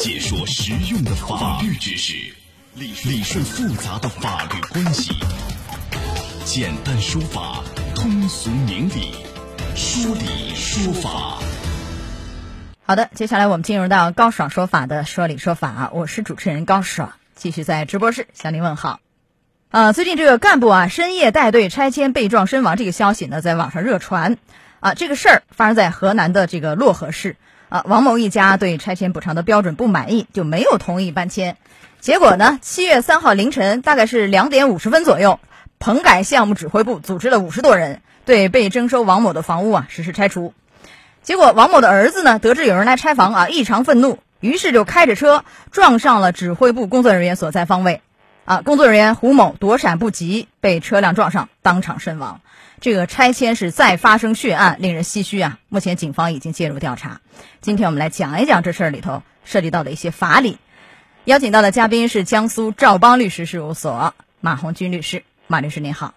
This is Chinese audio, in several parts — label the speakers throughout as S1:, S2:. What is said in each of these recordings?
S1: 解说实用的法律知识，理理顺复杂的法律关系，简单说法，通俗明理，说理说法。
S2: 好的，接下来我们进入到高爽说法的说理说法，我是主持人高爽，继续在直播室向您问好。啊，最近这个干部啊深夜带队拆迁被撞身亡这个消息呢，在网上热传。啊，这个事儿发生在河南的这个漯河市。啊，王某一家对拆迁补偿的标准不满意，就没有同意搬迁。结果呢，七月三号凌晨，大概是两点五十分左右，棚改项目指挥部组织了五十多人，对被征收王某的房屋啊实施拆除。结果，王某的儿子呢，得知有人来拆房啊，异常愤怒，于是就开着车撞上了指挥部工作人员所在方位。啊，工作人员胡某躲闪不及，被车辆撞上，当场身亡。这个拆迁是再发生血案，令人唏嘘啊！目前警方已经介入调查。今天我们来讲一讲这事儿里头涉及到的一些法理。邀请到的嘉宾是江苏赵邦律师事务所马红军律师，马律师您好，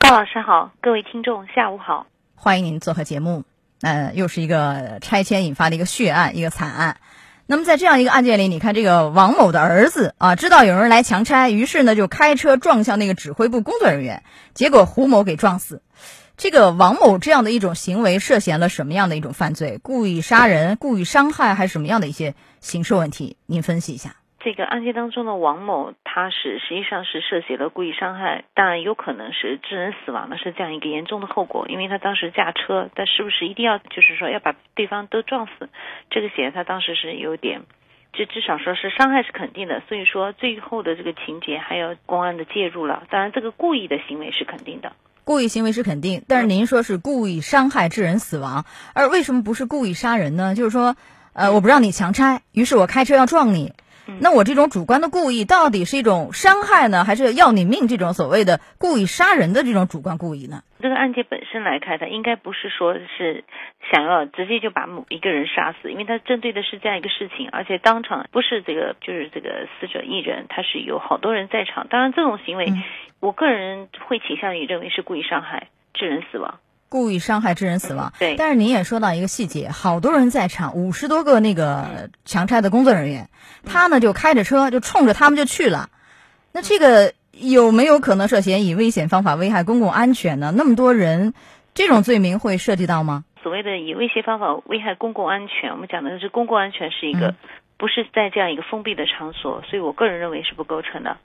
S3: 高老师好，各位听众下午好，
S2: 欢迎您做客节目。呃，又是一个拆迁引发的一个血案，一个惨案。那么在这样一个案件里，你看这个王某的儿子啊，知道有人来强拆，于是呢就开车撞向那个指挥部工作人员，结果胡某给撞死。这个王某这样的一种行为涉嫌了什么样的一种犯罪？故意杀人、故意伤害，还是什么样的一些刑事问题？您分析一下。
S3: 这个案件当中的王某，他是实际上是涉嫌了故意伤害，当然有可能是致人死亡的，是这样一个严重的后果。因为他当时驾车，但是不是一定要就是说要把对方都撞死？这个显然他当时是有点，这至少说是伤害是肯定的。所以说最后的这个情节还有公安的介入了。当然这个故意的行为是肯定的，
S2: 故意行为是肯定，但是您说是故意伤害致人死亡，而为什么不是故意杀人呢？就是说，呃，我不让你强拆，于是我开车要撞你。那我这种主观的故意，到底是一种伤害呢，还是要你命这种所谓的故意杀人的这种主观故意呢？
S3: 这个案件本身来看，它应该不是说是想要直接就把某一个人杀死，因为它针对的是这样一个事情，而且当场不是这个就是这个死者一人，他是有好多人在场。当然，这种行为，我个人会倾向于认为是故意伤害致人死亡。
S2: 故意伤害致人死亡，
S3: 对。
S2: 但是您也说到一个细节，好多人在场，五十多个那个强拆的工作人员，他呢就开着车就冲着他们就去了。那这个有没有可能涉嫌以危险方法危害公共安全呢？那么多人，这种罪名会涉及到吗？
S3: 所谓的以威胁方法危害公共安全，我们讲的是公共安全是一个，不是在这样一个封闭的场所，所以我个人认为是不构成的。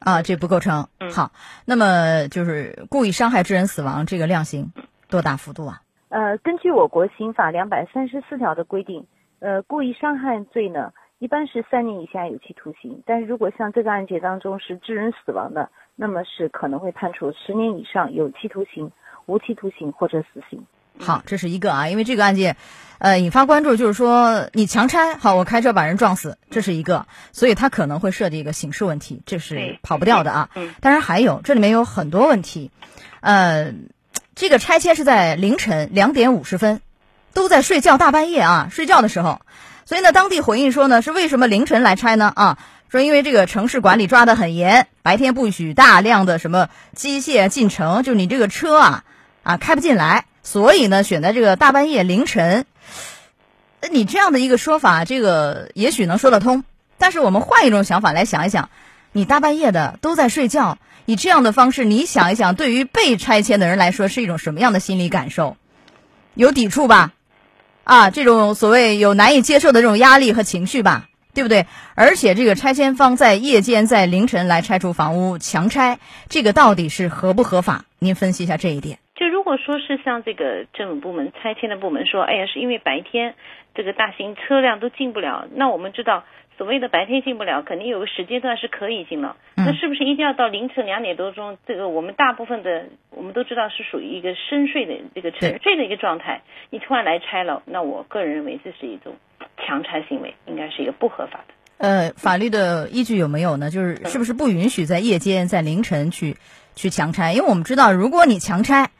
S2: 啊，这不构成。好，那么就是故意伤害致人死亡这个量刑。多大幅度啊？
S4: 呃，根据我国刑法两百三十四条的规定，呃，故意伤害罪呢，一般是三年以下有期徒刑。但是如果像这个案件当中是致人死亡的，那么是可能会判处十年以上有期徒刑、无期徒刑或者死刑。
S2: 好，这是一个啊，因为这个案件，呃，引发关注，就是说你强拆，好，我开车把人撞死，这是一个，所以他可能会涉及一个刑事问题，这是跑不掉的啊。
S3: 嗯。
S2: 当然还有，这里面有很多问题，呃。这个拆迁是在凌晨两点五十分，都在睡觉，大半夜啊，睡觉的时候，所以呢，当地回应说呢，是为什么凌晨来拆呢？啊，说因为这个城市管理抓得很严，白天不许大量的什么机械进城，就你这个车啊啊开不进来，所以呢，选在这个大半夜凌晨。你这样的一个说法，这个也许能说得通，但是我们换一种想法来想一想，你大半夜的都在睡觉。以这样的方式，你想一想，对于被拆迁的人来说是一种什么样的心理感受？有抵触吧？啊，这种所谓有难以接受的这种压力和情绪吧，对不对？而且这个拆迁方在夜间在凌晨来拆除房屋强拆，这个到底是合不合法？您分析一下这一点。
S3: 就如果说是像这个政府部门拆迁的部门说，哎呀，是因为白天这个大型车辆都进不了，那我们知道。所谓的白天进不了，肯定有个时间段是可以进了。那是不是一定要到凌晨两点多钟？这个我们大部分的我们都知道是属于一个深睡的这个沉睡的一个状态。你突然来拆了，那我个人认为这是一种强拆行为，应该是一个不合法的。
S2: 呃，法律的依据有没有呢？就是是不是不允许在夜间、在凌晨去去强拆？因为我们知道，如果你强拆。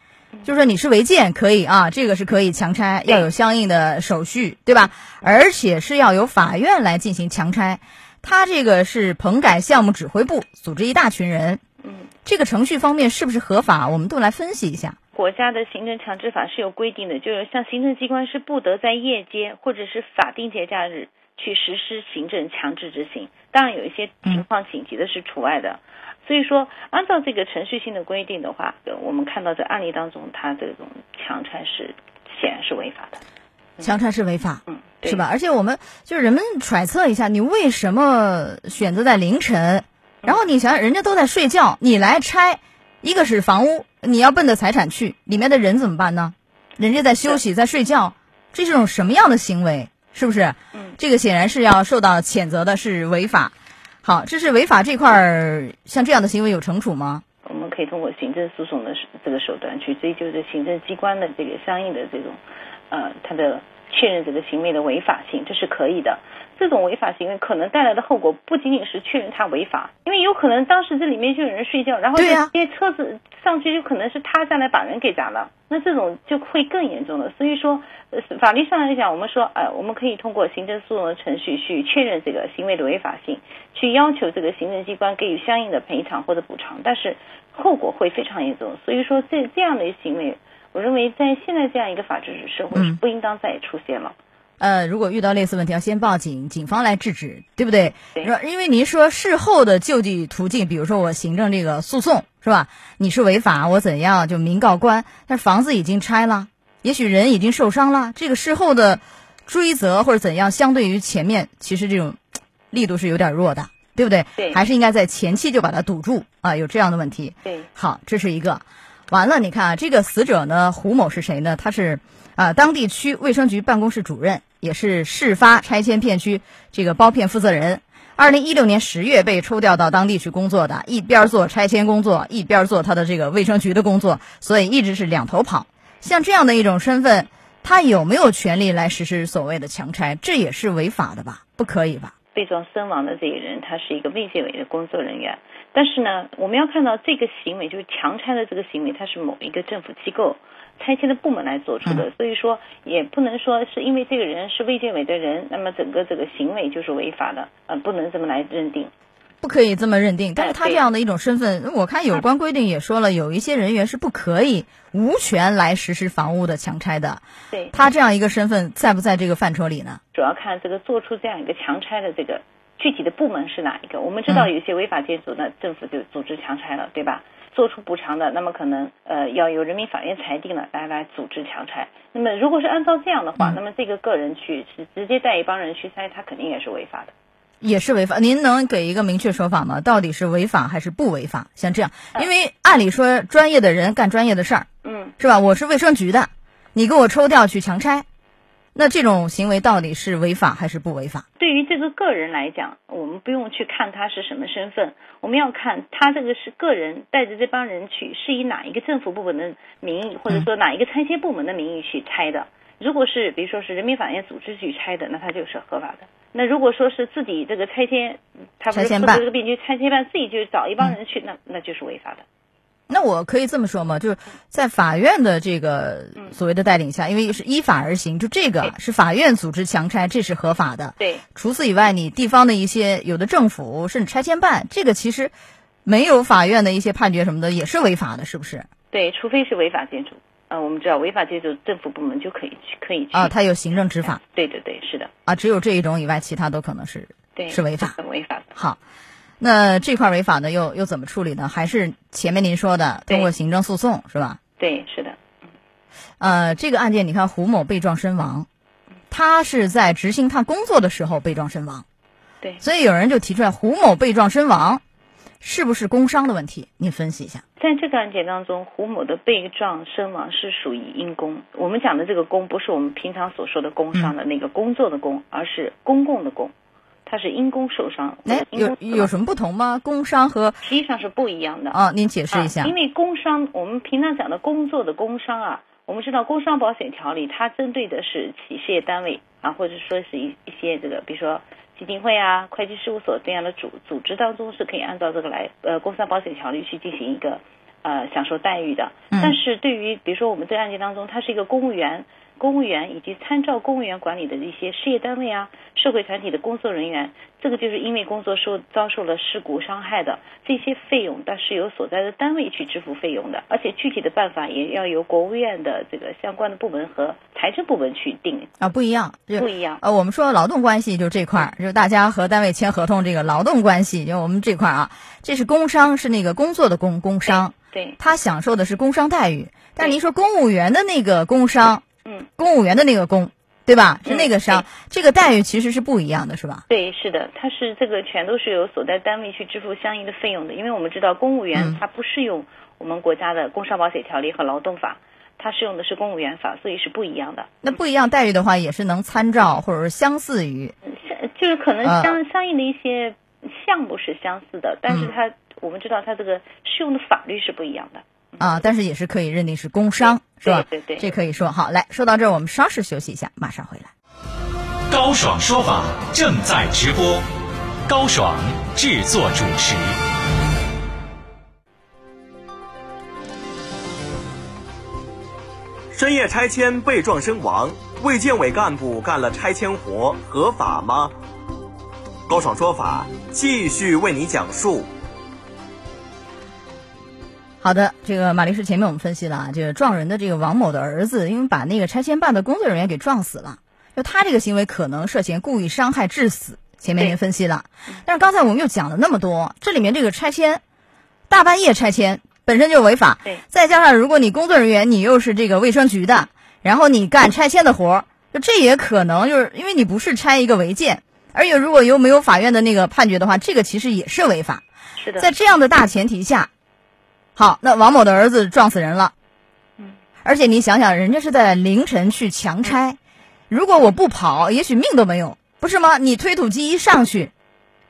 S2: 就说你是违建可以啊，这个是可以强拆，要有相应的手续，对吧？而且是要由法院来进行强拆。他这个是棚改项目指挥部组织一大群人，
S3: 嗯，
S2: 这个程序方面是不是合法？我们都来分析一下。
S3: 国家的行政强制法是有规定的，就是像行政机关是不得在夜间或者是法定节假日去实施行政强制执行。当然有一些情况紧急的是除外的。所以说，按照这个程序性的规定的话，我们看到在案例当中，他这种强拆是显然是违法的。
S2: 强拆是违法，
S3: 嗯，
S2: 是吧？而且我们就是人们揣测一下，你为什么选择在凌晨？然后你想，人家都在睡觉，你来拆，一个是房屋，你要奔着财产去，里面的人怎么办呢？人家在休息，在睡觉，这是种什么样的行为？是不是？
S3: 嗯，
S2: 这个显然是要受到谴责的，是违法。好，这是违法这块儿，像这样的行为有惩处吗？
S3: 我们可以通过行政诉讼的这个手段去追究这行政机关的这个相应的这种，呃，他的确认这个行为的违法性，这是可以的。这种违法行为可能带来的后果不仅仅是确认他违法，因为有可能当时这里面就有人睡觉，然后这些车子上去，就可能是他下来把人给砸了，那这种就会更严重了。所以说，呃，法律上来讲，我们说，呃，我们可以通过行政诉讼的程序去确认这个行为的违法性，去要求这个行政机关给予相应的赔偿或者补偿，但是后果会非常严重。所以说，这这样的行为，我认为在现在这样一个法治社会是
S2: 嗯
S3: 不应当再出现了。
S2: 呃，如果遇到类似问题，要先报警，警方来制止，对不对？因为您说事后的救济途径，比如说我行政这个诉讼，是吧？你是违法，我怎样就民告官，但是房子已经拆了，也许人已经受伤了，这个事后的追责或者怎样，相对于前面，其实这种力度是有点弱的，对不对？
S3: 对
S2: 还是应该在前期就把它堵住啊，有这样的问题。
S3: 对，
S2: 好，这是一个。完了，你看啊，这个死者呢，胡某是谁呢？他是啊、当地区卫生局办公室主任，也是事发拆迁片区这个包片负责人。二零一六年十月被抽调到当地去工作的，一边做拆迁工作，一边做他的这个卫生局的工作，所以一直是两头跑。像这样的一种身份，他有没有权利来实施所谓的强拆？这也是违法的吧？不可以吧？
S3: 被撞身亡的这个人，他是一个卫健委的工作人员。但是呢，我们要看到这个行为，就是强拆的这个行为，它是某一个政府机构、拆迁的部门来做出的，所以说也不能说是因为这个人是卫健委的人，那么整个这个行为就是违法的，呃，不能这么来认定。
S2: 不可以这么认定，但是他这样的一种身份，我看有关规定也说了，有一些人员是不可以无权来实施房屋的强拆的。
S3: 对，
S2: 他这样一个身份在不在这个范畴里呢？
S3: 主要看这个做出这样一个强拆的这个具体的部门是哪一个。我们知道
S2: 嗯
S3: 有些违法建筑呢，政府就组织强拆了，对吧？做出补偿的，那么可能呃要由人民法院裁定了来来组织强拆。那么如果是按照这样的话，
S2: 嗯
S3: 那么这个个人去是直接带一帮人去拆，他肯定也是违法的。
S2: 也是违法。您能给一个明确说法吗？到底是违法还是不违法？像这样，因为按理说专业的人干专业的事儿，
S3: 嗯，
S2: 是吧？我是卫生局的，你给我抽调去强拆，那这种行为到底是违法还是不违法？
S3: 对于这个个人来讲，我们不用去看他是什么身份，我们要看他这个是个人带着这帮人去，是以哪一个政府部门的名义，或者说哪一个拆迁部门的名义去拆的。如果是比如说是人民法院组织去拆的，那他就是合法的。那如果说是自己这个拆迁，他不是负责这个病区拆迁办自己就找一帮人去，那那就是违法的。
S2: 那我可以这么说吗？就是在法院的这个所谓的带领下，因为是依法而行，就这个是法院组织强拆，这是合法的。
S3: 对
S2: 除此以外，你地方的一些有的政府甚至拆迁办，这个其实没有法院的一些判决什么的，也是违法的，是不是？
S3: 对，除非是违法建筑，呃，我们知道违法建筑政府部门就可以去可以去
S2: 啊，它有行政执法
S3: 对对对，是的，
S2: 啊，只有这一种以外，其他都可能是
S3: 对
S2: 是违法。
S3: 很违法的。
S2: 好，那这块违法呢，又又怎么处理呢？还是前面您说的，通过行政诉讼是吧？
S3: 对，是的。
S2: 呃，这个案件你看，胡某被撞身亡，他是在执行他工作的时候被撞身亡，
S3: 对
S2: 所以有人就提出来，胡某被撞身亡是不是工伤的问题？您分析一下。
S3: 在这个案件当中，胡某的被撞身亡是属于因公。我们讲的这个公，不是我们平常所说的工伤的那个工作的工，而是公共的公，它是因公受伤。
S2: 哎有有什么不同吗？工伤和
S3: 实际上是不一样的。
S2: 啊，您解释一下
S3: 啊。因为工伤，我们平常讲的工作的工伤啊，我们知道工伤保险条例它针对的是企事业单位啊，或者说是一一些这个，比如说基金会啊、会计事务所这样的组组织当中是可以按照这个来呃工伤保险条例去进行一个呃享受待遇的。
S2: 嗯
S3: 但是对于比如说我们这个案件当中，他是一个公务员。公务员以及参照公务员管理的一些事业单位啊、社会团体的工作人员，这个就是因为工作受遭受了事故伤害的这些费用，但是由所在的单位去支付费用的，而且具体的办法也要由国务院的这个相关的部门和财政部门去定
S2: 啊，不一样，
S3: 不一样。
S2: 呃，我们说劳动关系就这块儿，就是大家和单位签合同，这个劳动关系就我们这块儿啊，这是工伤，是那个工作的工工伤，
S3: 对，
S2: 他享受的是工伤待遇。但是您说公务员的那个工伤，
S3: 嗯，
S2: 公务员的那个公，对吧？是那个商，这个待遇其实是不一样的，是吧？
S3: 对，是的，它是这个全都是由所在单位去支付相应的费用的，因为我们知道公务员他不适用我们国家的工伤保险条例和劳动法，他适用的是公务员法，所以是不一样的。
S2: 那不一样待遇的话，也是能参照或者是相似于，
S3: 相就是可能相相应的一些项目是相似的，但是它我们知道它这个适用的法律是不一样的。
S2: 啊，但是也是可以认定是工伤，是吧？
S3: 对对，
S2: 这可以说好。来说到这儿，我们稍事休息一下，马上回来。
S1: 高爽说法正在直播，高爽制作主持。
S5: 深夜拆迁被撞身亡，卫健委干部干了拆迁活合法吗？高爽说法继续为你讲述。
S2: 好的，这个马律师前面我们分析了啊，这个撞人的这个王某的儿子，因为把那个拆迁办的工作人员给撞死了，就他这个行为可能涉嫌故意伤害致死。前面您分析了，但是刚才我们又讲了那么多，这里面这个拆迁，大半夜拆迁本身就违法，
S3: 对，
S2: 再加上如果你工作人员你又是这个卫生局的，然后你干拆迁的活儿，就这也可能就是因为你不是拆一个违建，而且如果又没有法院的那个判决的话，这个其实也是违法。
S3: 是的，
S2: 在这样的大前提下。好，那王某的儿子撞死人了，
S3: 嗯，
S2: 而且你想想，人家是在凌晨去强拆，如果我不跑，也许命都没有，不是吗？你推土机一上去，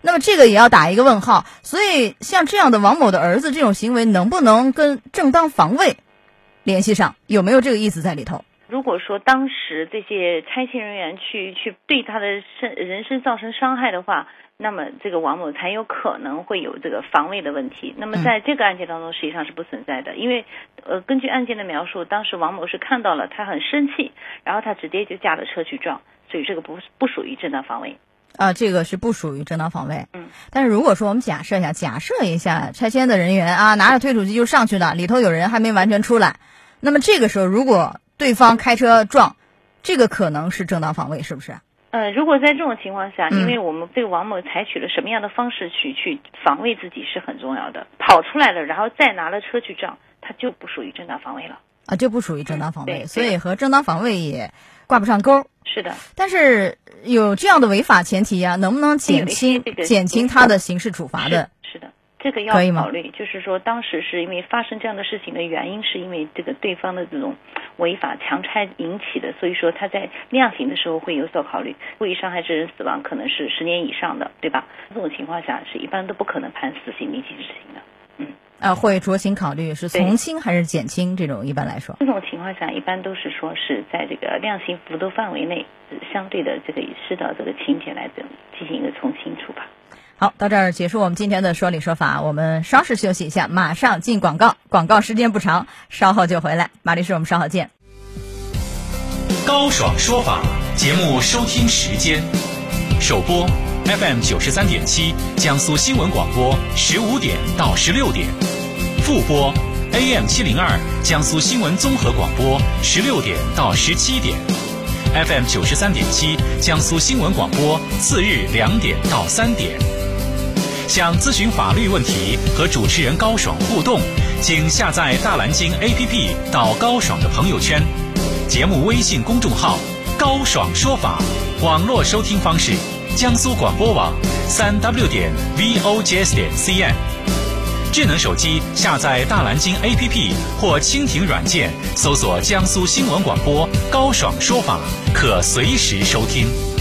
S2: 那么这个也要打一个问号。所以，像这样的王某的儿子这种行为，能不能跟正当防卫联系上？有没有这个意思在里头？
S3: 如果说当时这些拆迁人员去去对他的身人身造成伤害的话。那么这个王某才有可能会有这个防卫的问题。那么在这个案件当中，实际上是不存在的，因为呃，根据案件的描述，当时王某是看到了他很生气，然后他直接就驾着车去撞，所以这个不不属于正当防卫。
S2: 啊，这个是不属于正当防卫。
S3: 嗯。
S2: 但是如果说我们假设一下，假设一下拆迁的人员啊，拿着推土机就上去了，里头有人还没完全出来，那么这个时候如果对方开车撞，这个可能是正当防卫，是不是？
S3: 呃，如果在这种情况下，因为我们对王某采取了什么样的方式去去防卫自己是很重要的，跑出来了，然后再拿了车去撞，他就不属于正当防卫了
S2: 啊，就不属于正当防卫，所以和正当防卫也挂不上钩。
S3: 是的，
S2: 但是有这样的违法前提啊，能不能减轻减轻他的刑事处罚
S3: 的？这个要考虑，就是说，当时是因为发生这样的事情的原因，是因为这个对方的这种违法强拆引起的，所以说他在量刑的时候会有所考虑。故意伤害致人死亡可能是十年以上的，对吧？这种情况下是一般都不可能判死刑立即执行的。嗯，
S2: 啊，会酌情考虑是从轻还是减轻？这种一般来说，
S3: 这种情况下一般都是说是在这个量刑幅度范围内，相对的这个适当这个情节来进行一个从轻处罚。
S2: 好，到这儿结束我们今天的说理说法，我们稍事休息一下，马上进广告，广告时间不长，稍后就回来。马律师，我们稍后见。
S1: 高爽说法节目收听时间：首播 FM 九十三点七，江苏新闻广播十五点到十六点；复播 AM 七零二，江苏新闻综合广播十六点到十七点；FM 九十三点七，江苏新闻广播次日两点到三点。想咨询法律问题和主持人高爽互动，请下载大蓝鲸 APP 到高爽的朋友圈，节目微信公众号“高爽说法”，网络收听方式：江苏广播网三 W 点 VOJS 点 CN。智能手机下载大蓝鲸 APP 或蜻蜓软件，搜索江苏新闻广播“高爽说法”，可随时收听。